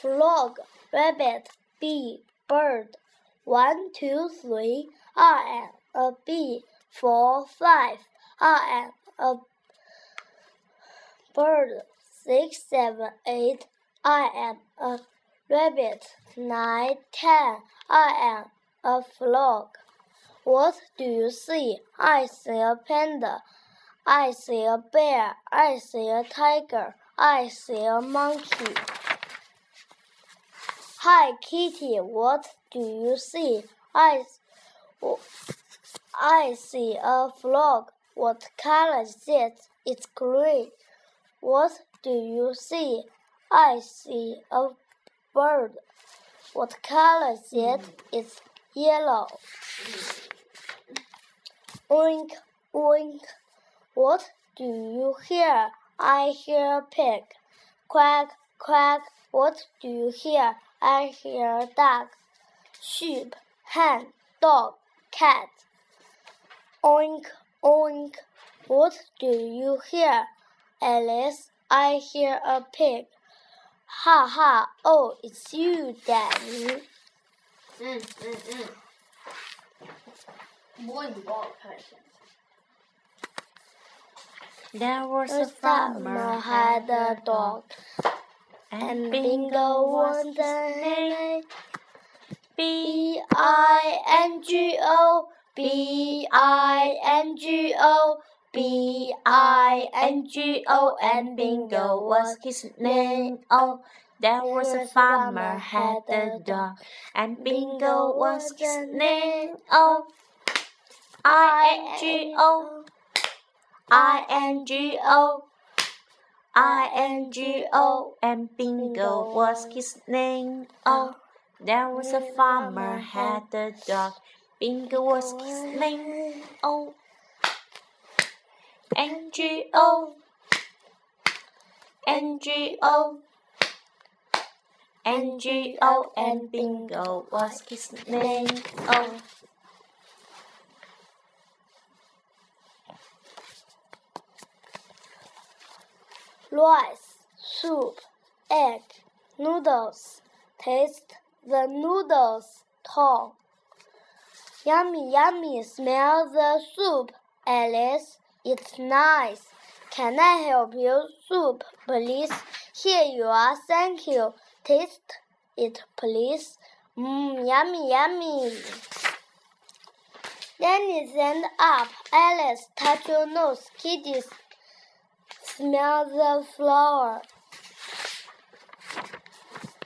frog, rabbit, bee, bird. One, two, three. I am a bee. Four, five. I am a bird. Six, seven, eight. I am a rabbit. Nine, ten. I am a frog. What do you see? I see a panda. I see a bear. I see a tiger. I see a monkey. Hi, Kitty. What do you see? I, I see a frog. What color is it? It's green. What do you see? I see a bird. What color is it? It's yellow. Oink, oink. What do you hear? I hear a pig. Quack, quack. What do you hear? I hear duck, sheep, hen, dog, cat. Oink, oink, what do you hear? Alice, I hear a pig. Ha ha, oh, it's you, Daddy. Mm, mm, mm. There was a farmer had a dog and Bingo was the name. B I N G O, B I N G O, B I N G O, and Bingo was his name. Oh, there was a farmer had a dog, and Bingo was his name. Oh, I N G O, I N G O, I N G O, and Bingo was his name. Oh, there was a farmer had a dog, Bingo was his name. Oh, N G O, N G O. N G O and Bingo was his name. Oh, rice, soup, egg, noodles. Taste the noodles, Tom. Yummy, yummy, smell the soup, Alice. It's nice. Can I help you? Soup, please. Here you are, thank you. Taste it, please. Mmm, yummy, yummy. Danny stand up. Alice, touch your nose. Kitty, smell the flower.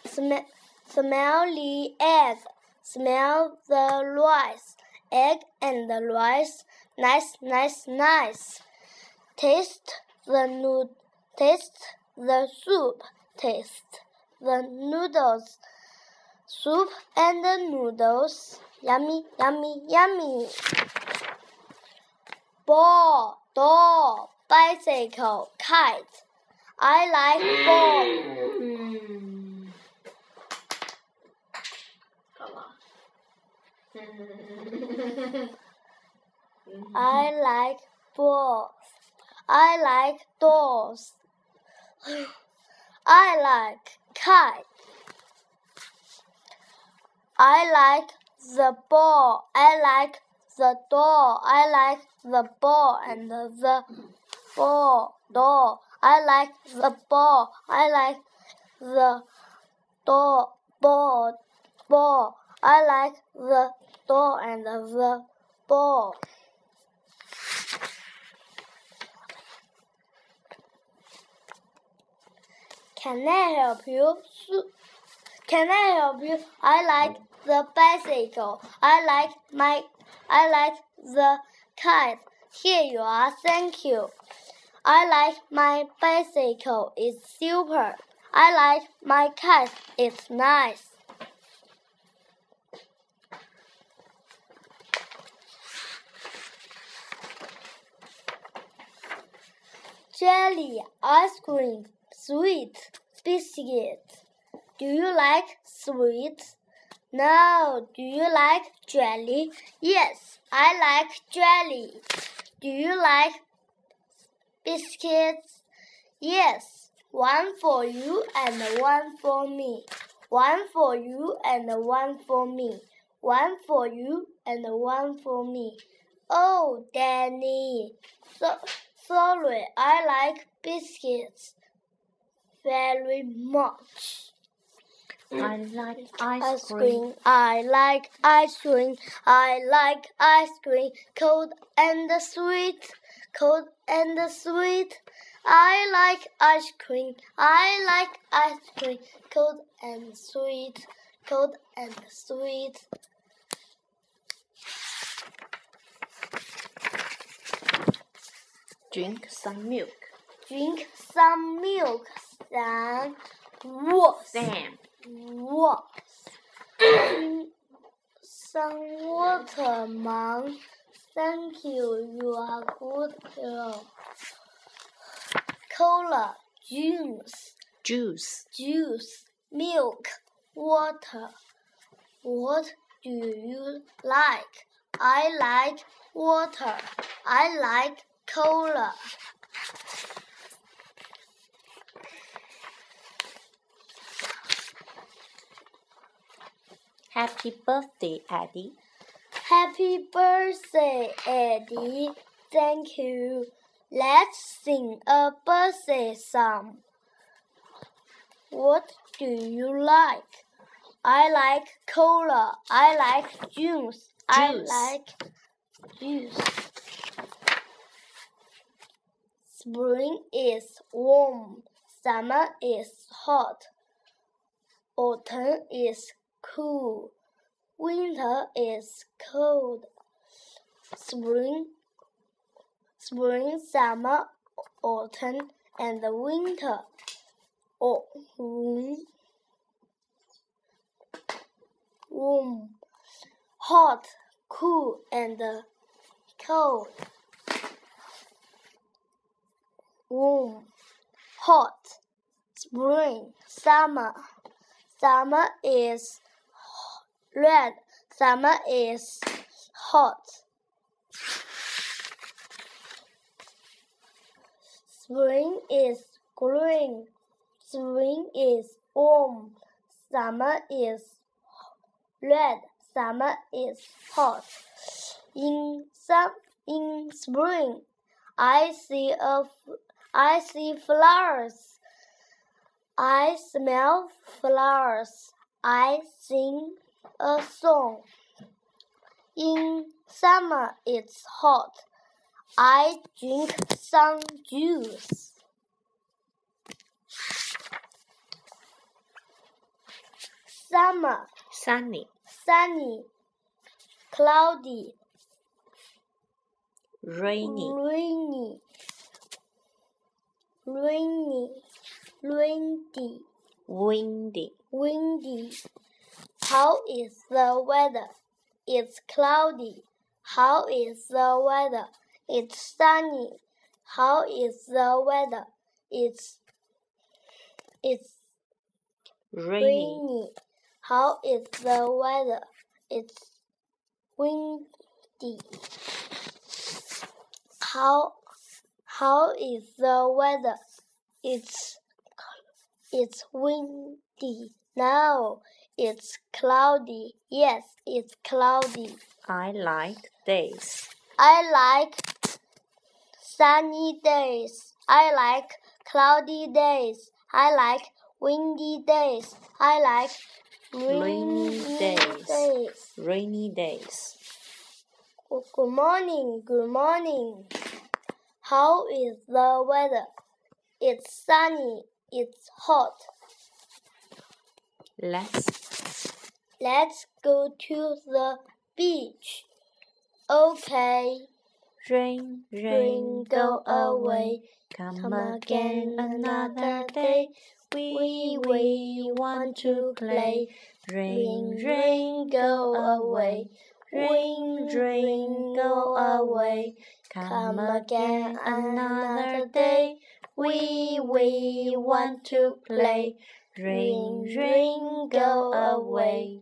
Sm- smell the egg. Smell the rice. Egg and the rice. Nice, nice, nice. Taste the nood. Taste the soup. Taste the noodles. Soup and the noodles. Yummy, yummy, yummy. Ball, doll, bicycle, kite. I like ball. Mm. 好吧。I like balls. I like dolls. I like kite. I like the ball. I like the doll. I like the ball and the ball doll. I like the ball. I like the door, ball ball. I like the door and the ball. Can I help you? Can I help you? I like the bicycle. I like my I like the kite. Here you are, thank you. I like my bicycle, it's super. I like my cat, it's nice. Jelly, ice cream, sweet, biscuit. Do you like sweets? No. Do you like jelly? Yes, I like jelly. Do you like biscuits? Yes, one for you and one for me. One for you and one for me. One for you and one for me. Oh, Danny. So, sorry, I like biscuits very much. I like ice cream. I like ice cream. I like ice cream. Cold and sweet. Cold and sweet. I like ice cream. I like ice cream. Cold and sweet. Cold and sweet. Drink some milk. Drink some milk. Then what? Sam. What? Some water, Mom. Thank you. You are good girl. Cola, juice, Juice. juice, milk, water. What do you like? I like water. I like cola. Happy birthday, Eddie. Happy birthday, Eddie. Thank you. Let's sing a birthday song. What do you like? I like cola. I like juice. I like juice. Spring is warm. Summer is hot. Autumn is cool. Winter is cold. Spring, spring, summer, autumn, and the winter. Oh, warm, warm, hot, cool, and cold. Warm, hot, spring, summer. Summer is red. Summer is hot. Spring is green. Spring is warm. Summer is red. Summer is hot. In some in spring, I see a I see flowers. I smell flowers. I sing a song. In summer it's hot. I drink some juice. Summer, Sunny. sunny, cloudy, Rainy. rainy, rainy, windy, Windy. windy. How is the weather? It's cloudy. How is the weather? It's sunny. How is the weather? It's it's Rainy. rainy. How is the weather? It's windy. How how is the weather? It's it's windy. No, it's cloudy. Yes, it's cloudy. I like days. I like sunny days. I like cloudy days. I like windy days. I like Rainy rainy days. days. Rainy days. Good good morning. Good morning. How is the weather? It's sunny. It's hot. Let's Let's go to the beach. Okay. rain, Rain, go away. Come Come again another day. We, we want to play. Rain, rain, go away. Rain, rain, go away. Come again another day. We, we want to play. Rain, ring, go away.